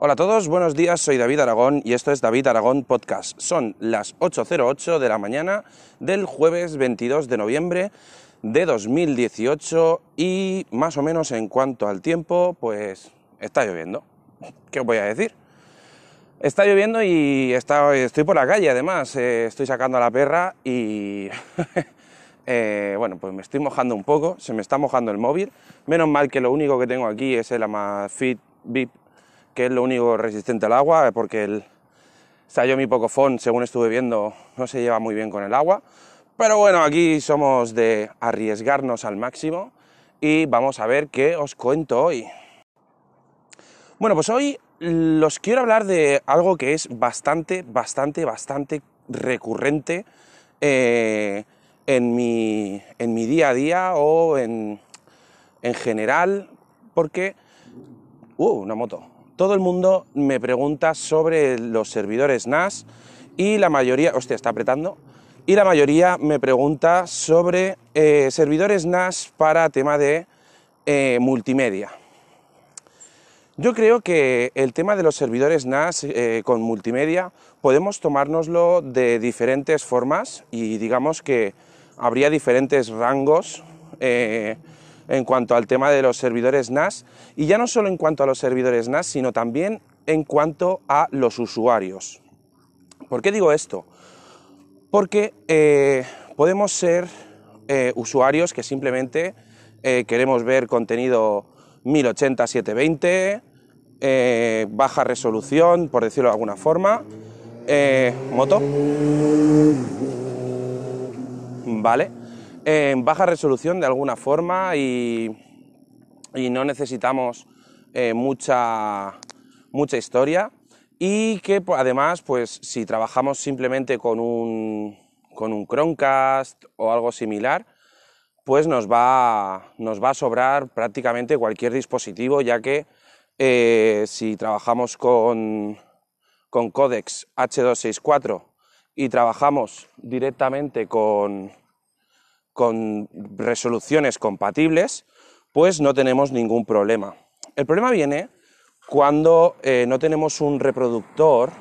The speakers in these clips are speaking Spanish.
Hola a todos, buenos días, soy David Aragón y esto es David Aragón Podcast. Son las 8.08 de la mañana del jueves 22 de noviembre de 2018 y más o menos en cuanto al tiempo, pues está lloviendo. ¿Qué os voy a decir? Está lloviendo y estoy por la calle además, eh, estoy sacando a la perra y eh, bueno, pues me estoy mojando un poco, se me está mojando el móvil. Menos mal que lo único que tengo aquí es el Amazfit VIP que es lo único resistente al agua, porque el Xiaomi Pocophone, según estuve viendo, no se lleva muy bien con el agua. Pero bueno, aquí somos de arriesgarnos al máximo y vamos a ver qué os cuento hoy. Bueno, pues hoy los quiero hablar de algo que es bastante, bastante, bastante recurrente eh, en, mi, en, mi, día a día o en, en general, porque... Uh, una moto todo el mundo me pregunta sobre los servidores NAS y la mayoría, hostia, está apretando, y la mayoría me pregunta sobre eh, servidores NAS para tema de eh, multimedia. Yo creo que el tema de los servidores NAS eh, con multimedia podemos tomárnoslo de diferentes formas y digamos que habría diferentes rangos en cuanto al tema de los servidores NAS, y ya no solo en cuanto a los servidores NAS, sino también en cuanto a los usuarios. ¿Por qué digo esto? Porque eh, podemos ser eh, usuarios que simplemente eh, queremos ver contenido 1080-720, baja resolución, por decirlo de alguna forma, moto, ¿vale? En baja resolución de alguna forma y, no necesitamos eh, mucha, mucha historia. Y que pues, además pues si trabajamos simplemente con un, con un Chromecast o algo similar pues nos va, nos va a sobrar prácticamente cualquier dispositivo ya que eh, si trabajamos con, con Codex H264 y trabajamos directamente con, con resoluciones compatibles, pues no tenemos ningún problema. El problema viene cuando eh, no tenemos un reproductor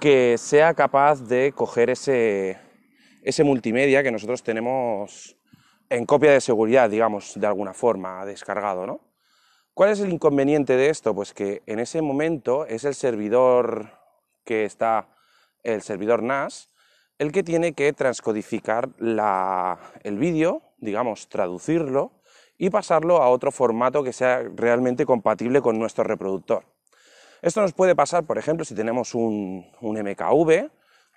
que sea capaz de coger ese, ese multimedia que nosotros tenemos en copia de seguridad, digamos, de alguna forma, descargado, ¿no? ¿Cuál es el inconveniente de esto? Pues que en ese momento es el servidor que está, el servidor NAS, el que tiene que transcodificar el vídeo, digamos, traducirlo y pasarlo a otro formato que sea realmente compatible con nuestro reproductor. Esto nos puede pasar, por ejemplo, si tenemos un, MKV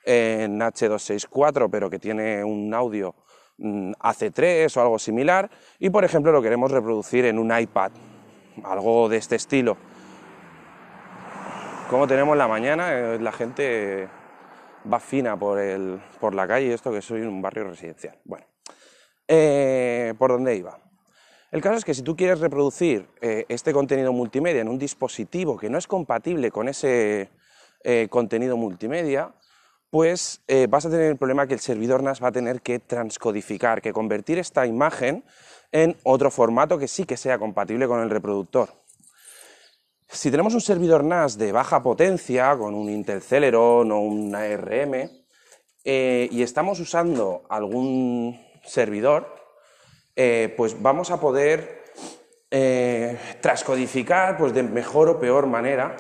en H264, pero que tiene un audio mm, AC3 o algo similar, y por ejemplo lo queremos reproducir en un iPad, algo de este estilo. Como tenemos la mañana, eh, la gente va fina por, el, por la calle, esto que soy un barrio residencial. Bueno, eh, ¿por dónde iba? El caso es que si tú quieres reproducir eh, este contenido multimedia en un dispositivo que no es compatible con ese eh, contenido multimedia, pues vas a tener el problema que el servidor NAS va a tener que transcodificar, que convertir esta imagen en otro formato que sí que sea compatible con el reproductor. Si tenemos un servidor NAS de baja potencia, con un Intel Celeron o un ARM, eh, y estamos usando algún servidor, eh, pues vamos a poder eh, transcodificar pues, de mejor o peor manera,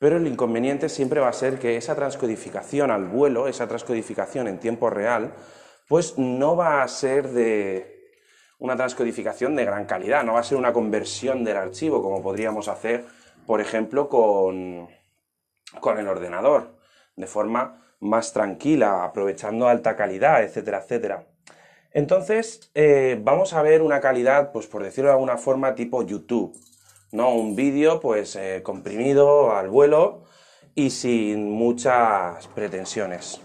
pero el inconveniente siempre va a ser que esa transcodificación al vuelo, esa transcodificación en tiempo real, pues no va a ser de una transcodificación de gran calidad, no va a ser una conversión del archivo como podríamos hacer por ejemplo, con, con el ordenador, de forma más tranquila, aprovechando alta calidad, etcétera, etcétera. Entonces, eh, vamos a ver una calidad, pues por decirlo de alguna forma, tipo YouTube, ¿no? Un vídeo, pues, eh, comprimido al vuelo y sin muchas pretensiones.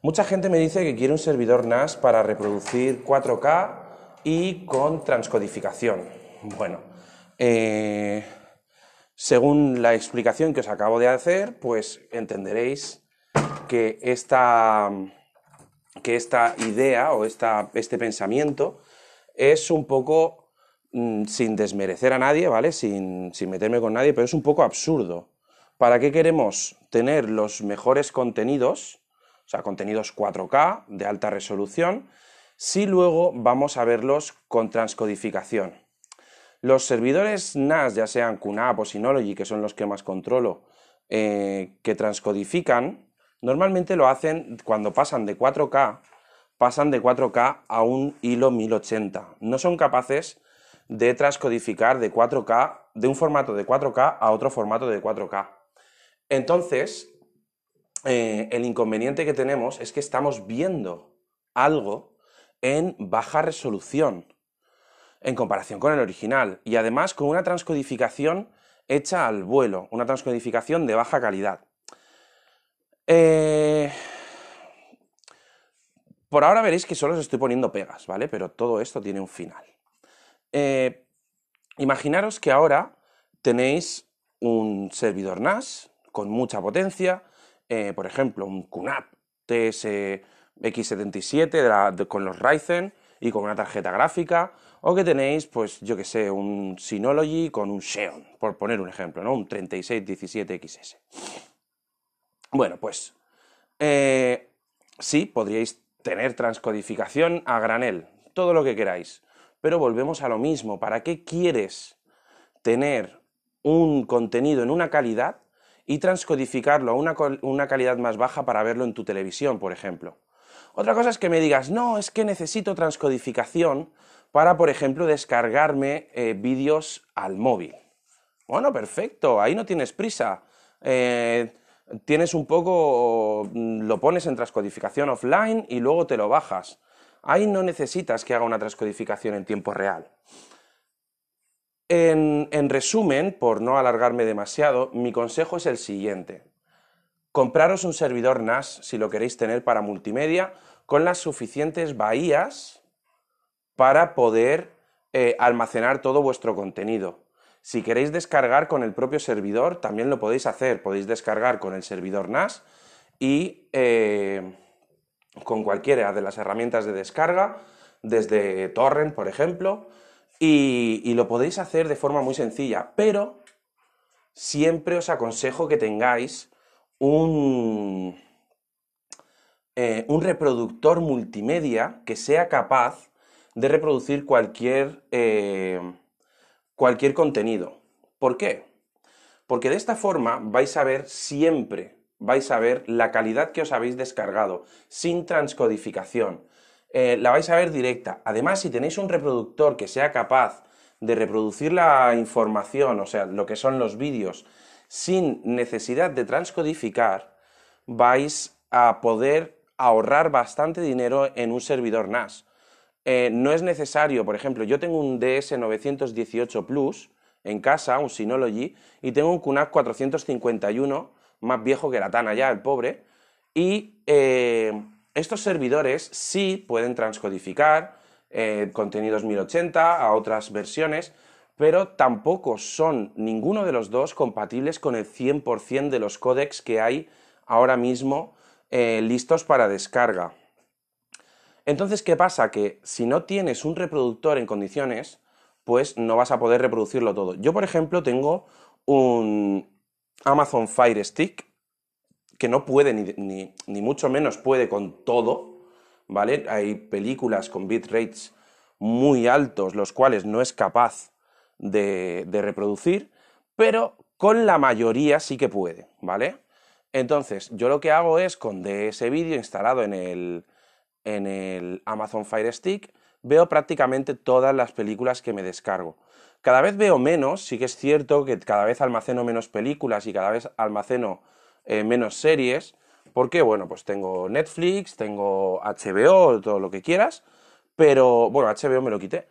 Mucha gente me dice que quiere un servidor NAS para reproducir 4K y con transcodificación. Bueno, eh, según la explicación que os acabo de hacer, pues entenderéis que esta, que esta idea o esta, este pensamiento es un poco mm, sin desmerecer a nadie, ¿vale? Sin, sin meterme con nadie, pero es un poco absurdo. ¿Para qué queremos tener los mejores contenidos, o sea, contenidos 4K de alta resolución, si luego vamos a verlos con transcodificación? Los servidores NAS, ya sean QNAP o Synology, que son los que más controlo, eh, que transcodifican, normalmente lo hacen cuando pasan de 4K, pasan de 4K a un hilo 1080. No son capaces de transcodificar de 4K, de un formato de 4K a otro formato de 4K. Entonces, eh, el inconveniente que tenemos es que estamos viendo algo en baja resolución en comparación con el original y además con una transcodificación hecha al vuelo, una transcodificación de baja calidad. Eh, por ahora veréis que solo os estoy poniendo pegas, ¿vale? Pero todo esto tiene un final. Eh, imaginaros que ahora tenéis un servidor NAS con mucha potencia, eh, por ejemplo, un QNAP TSX77 con los Ryzen y con una tarjeta gráfica, o que tenéis, pues yo que sé, un Synology con un Xeon, por poner un ejemplo, ¿no? Un 3617XS. Bueno, pues eh, sí, podríais tener transcodificación a granel, todo lo que queráis, pero volvemos a lo mismo. ¿Para qué quieres tener un contenido en una calidad y transcodificarlo a una, calidad más baja para verlo en tu televisión, por ejemplo. Otra cosa es que me digas, no, es que necesito transcodificación para, por ejemplo, descargarme eh, vídeos al móvil. Bueno, perfecto, ahí no tienes prisa. Eh, tienes un poco, lo pones en transcodificación offline y luego te lo bajas. Ahí no necesitas que haga una transcodificación en tiempo real. En, resumen, por no alargarme demasiado, mi consejo es el siguiente. Compraros un servidor NAS si lo queréis tener para multimedia con las suficientes bahías para poder eh, almacenar todo vuestro contenido. Si queréis descargar con el propio servidor, también lo podéis hacer. Podéis descargar con el servidor NAS y eh, con cualquiera de las herramientas de descarga, desde Torrent, por ejemplo, y, lo podéis hacer de forma muy sencilla, pero siempre os aconsejo que tengáis un, eh, un reproductor multimedia que sea capaz de reproducir cualquier, eh, cualquier contenido. ¿Por qué? Porque de esta forma vais a ver siempre, vais a ver la calidad que os habéis descargado, sin transcodificación. Eh, la vais a ver directa. Además, si tenéis un reproductor que sea capaz de reproducir la información, o sea, lo que son los vídeos, sin necesidad de transcodificar, vais a poder ahorrar bastante dinero en un servidor NAS. Eh, no es necesario, por ejemplo, yo tengo un DS918 Plus en casa, un Synology, y tengo un QNAP 451, más viejo que la Tana ya, el pobre, y eh, estos servidores sí pueden transcodificar eh, contenidos 1080 a otras versiones, pero tampoco son ninguno de los dos compatibles con el 100% de los códecs que hay ahora mismo eh, listos para descarga. Entonces, ¿qué pasa? Que si no tienes un reproductor en condiciones, pues no vas a poder reproducirlo todo. Yo, por ejemplo, tengo un Amazon Fire Stick que no puede ni, mucho menos puede con todo, ¿vale? Hay películas con bitrates muy altos, los cuales no es capaz de, reproducir, pero con la mayoría sí que puede, ¿vale? Entonces, yo lo que hago es con ese vídeo instalado en el, en el Amazon Fire Stick, veo prácticamente todas las películas que me descargo. Cada vez veo menos, sí que es cierto que cada vez almaceno menos películas y cada vez almaceno eh, menos series. porque Bueno, pues tengo Netflix, tengo HBO, todo lo que quieras, pero bueno, HBO me lo quité.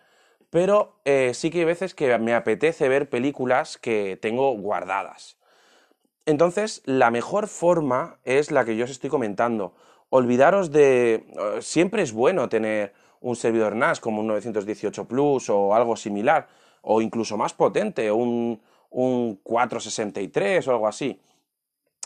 Pero eh, sí que hay veces que me apetece ver películas que tengo guardadas. Entonces, la mejor forma es la que yo os estoy comentando. Olvidaros de... Eh, siempre es bueno tener un servidor NAS como un 918 Plus o algo similar, o incluso más potente, un, un 463 o algo así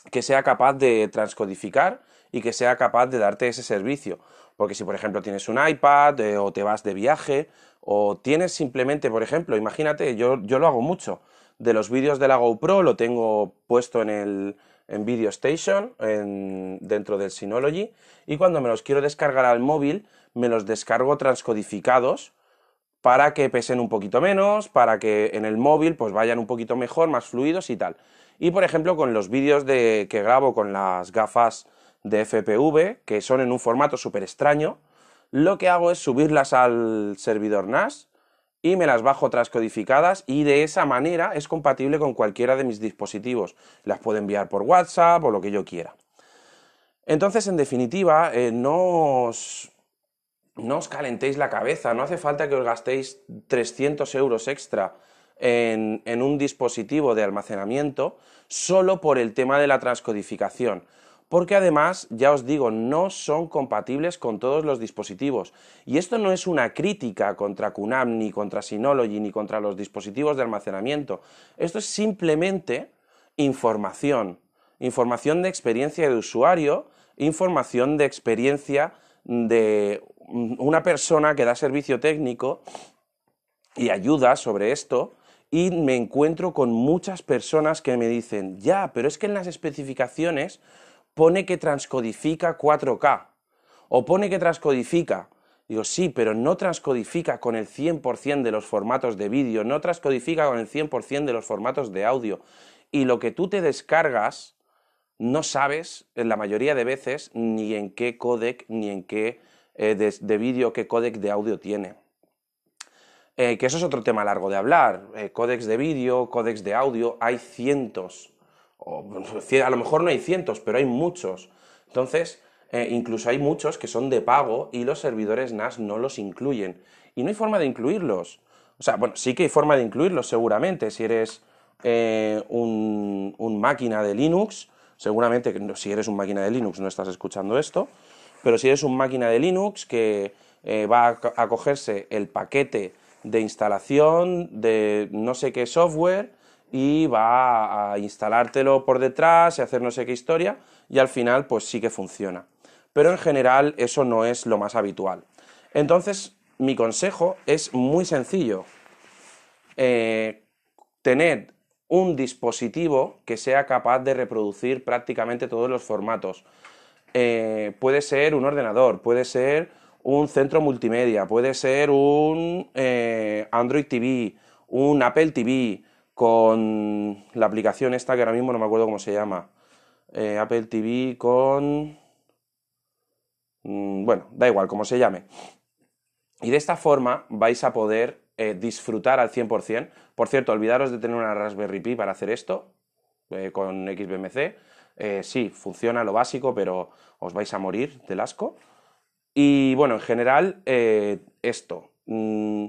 que sea capaz de transcodificar y que sea capaz de darte ese servicio. Porque si, por ejemplo, tienes un iPad eh, o te vas de viaje o tienes simplemente, por ejemplo, imagínate, yo, yo lo hago mucho, de los vídeos de la GoPro lo tengo puesto en el en Video Station dentro del Synology y cuando me los quiero descargar al móvil me los descargo transcodificados para que pesen un poquito menos, para que en el móvil pues vayan un poquito mejor, más fluidos y tal. Y por ejemplo con los vídeos de, que grabo con las gafas de FPV, que son en un formato súper extraño, lo que hago es subirlas al servidor NAS y me las bajo transcodificadas y de esa manera es compatible con cualquiera de mis dispositivos. Las puedo enviar por WhatsApp o lo que yo quiera. Entonces, en definitiva, eh, no, os, no os calentéis la cabeza, no hace falta que os gastéis 300 euros extra en, en un dispositivo de almacenamiento solo por el tema de la transcodificación porque además, ya os digo, no son compatibles con todos los dispositivos. Y esto no es una crítica contra QNAP, ni contra Synology, ni contra los dispositivos de almacenamiento. Esto es simplemente información. Información de experiencia de usuario, información de experiencia de una persona que da servicio técnico y ayuda sobre esto, y me encuentro con muchas personas que me dicen, ya, pero es que en las especificaciones pone que transcodifica 4K o pone que transcodifica. Digo, sí, pero no transcodifica con el 100% de los formatos de vídeo, no transcodifica con el 100% de los formatos de audio. Y lo que tú te descargas, no sabes, en la mayoría de veces, ni en qué codec, ni en qué eh, de, vídeo, qué codec de audio tiene. Eh, que eso es otro tema largo de hablar. Eh, de vídeo, códex de audio, hay cientos a lo mejor no hay cientos, pero hay muchos. Entonces, eh, incluso hay muchos que son de pago y los servidores NAS no los incluyen. Y no hay forma de incluirlos. O sea, bueno, sí que hay forma de incluirlos seguramente. Si eres eh, un, máquina de Linux, seguramente si eres un máquina de Linux no estás escuchando esto, pero si eres un máquina de Linux que eh, va a, a cogerse el paquete de instalación de no sé qué software y va a instalártelo por detrás y hacer no sé qué historia y al final pues sí que funciona. Pero en general eso no es lo más habitual. Entonces mi consejo es muy sencillo. Eh, tener un dispositivo que sea capaz de reproducir prácticamente todos los formatos. Eh, puede ser un ordenador, puede ser un centro multimedia, puede ser un eh, Android TV, un Apple TV, con la aplicación esta que ahora mismo no me acuerdo cómo se llama. Eh, Apple TV con... Mm, bueno, da igual, como se llame. Y de esta forma vais a poder eh, disfrutar al 100%. Por cierto, olvidaros de tener una Raspberry Pi para hacer esto eh, con XBMC. sí, funciona lo básico, pero os vais a morir del asco. Y bueno, en general, esto. Mm,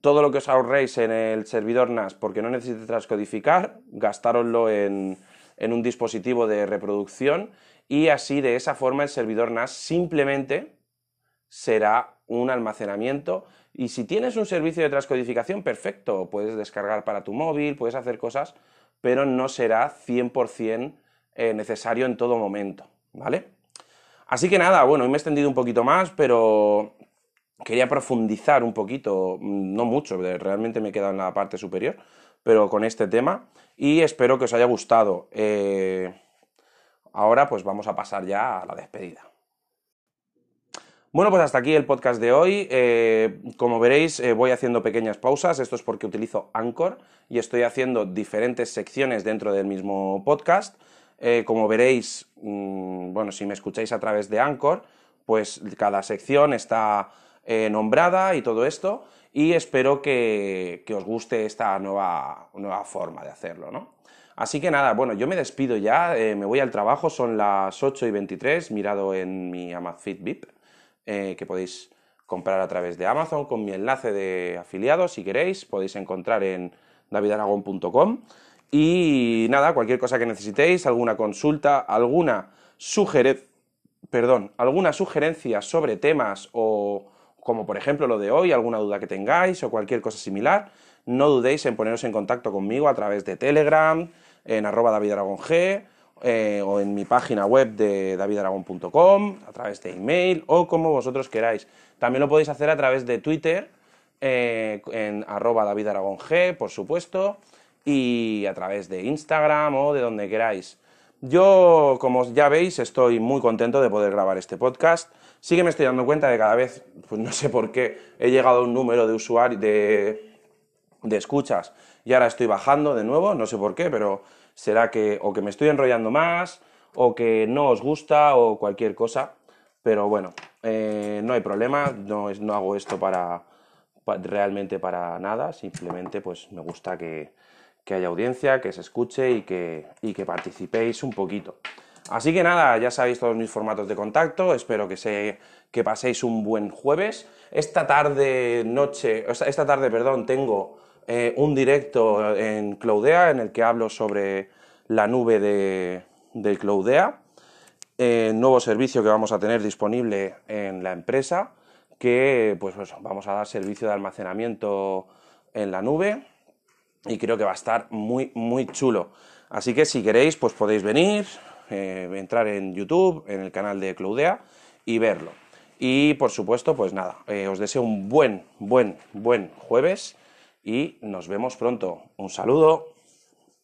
todo lo que os ahorréis en el servidor NAS porque no necesitéis transcodificar, gastároslo en, en un dispositivo de reproducción y así de esa forma el servidor NAS simplemente será un almacenamiento y si tienes un servicio de transcodificación, perfecto, puedes descargar para tu móvil, puedes hacer cosas, pero no será 100% eh, necesario en todo momento, ¿vale? Así que nada, bueno, hoy me he extendido un poquito más, pero quería profundizar un poquito, no mucho, realmente me he quedado en la parte superior, pero con este tema y espero que os haya gustado. Eh, ahora pues vamos a pasar ya a la despedida. Bueno, pues hasta aquí el podcast de hoy. Eh, como veréis, eh, voy haciendo pequeñas pausas. Esto es porque utilizo Anchor y estoy haciendo diferentes secciones dentro del mismo podcast. como veréis, mm, bueno, si me escucháis a través de Anchor, pues cada sección está eh, nombrada y todo esto, y espero que, os guste esta nueva, nueva forma de hacerlo, ¿no? Así que nada, bueno, yo me despido ya, eh, me voy al trabajo, son las 8 y 23, mirado en mi Amazfit VIP, eh, que podéis comprar a través de Amazon con mi enlace de afiliados, si queréis, podéis encontrar en davidaragon.com. Y nada, cualquier cosa que necesitéis, alguna consulta, alguna sugerencia, perdón, alguna sugerencia sobre temas o como por ejemplo lo de hoy, alguna duda que tengáis o cualquier cosa similar, no dudéis en poneros en contacto conmigo a través de Telegram, en arroba eh, o en mi página web de davidaragón.com, a través de email o como vosotros queráis. También lo podéis hacer a través de Twitter, eh, en arroba por supuesto, y a través de Instagram o de donde queráis. Yo, como ya veis, estoy muy contento de poder grabar este podcast. Sí que me estoy dando cuenta de cada vez, pues no sé por qué, he llegado a un número de usuarios, de, de escuchas y ahora estoy bajando de nuevo, no sé por qué, pero será que o que me estoy enrollando más o que no os gusta o cualquier cosa. Pero bueno, eh, no hay problema, no, es, no hago esto para, realmente para nada, simplemente pues me gusta que, que haya audiencia, que se escuche y que, y que participéis un poquito. Así que nada, ya sabéis todos mis formatos de contacto, espero que, se, que paséis un buen jueves. Esta tarde, noche, esta tarde, perdón, tengo eh, un directo en Cloudea en el que hablo sobre la nube de, de Cloudea, eh, nuevo servicio que vamos a tener disponible en la empresa, que pues vamos a dar servicio de almacenamiento en la nube y creo que va a estar muy, muy chulo. Así que si queréis, pues podéis venir, eh, entrar en YouTube, en el canal de Cloudea y verlo. Y por supuesto, pues nada, os deseo un buen, buen, buen jueves y nos vemos pronto. Un saludo.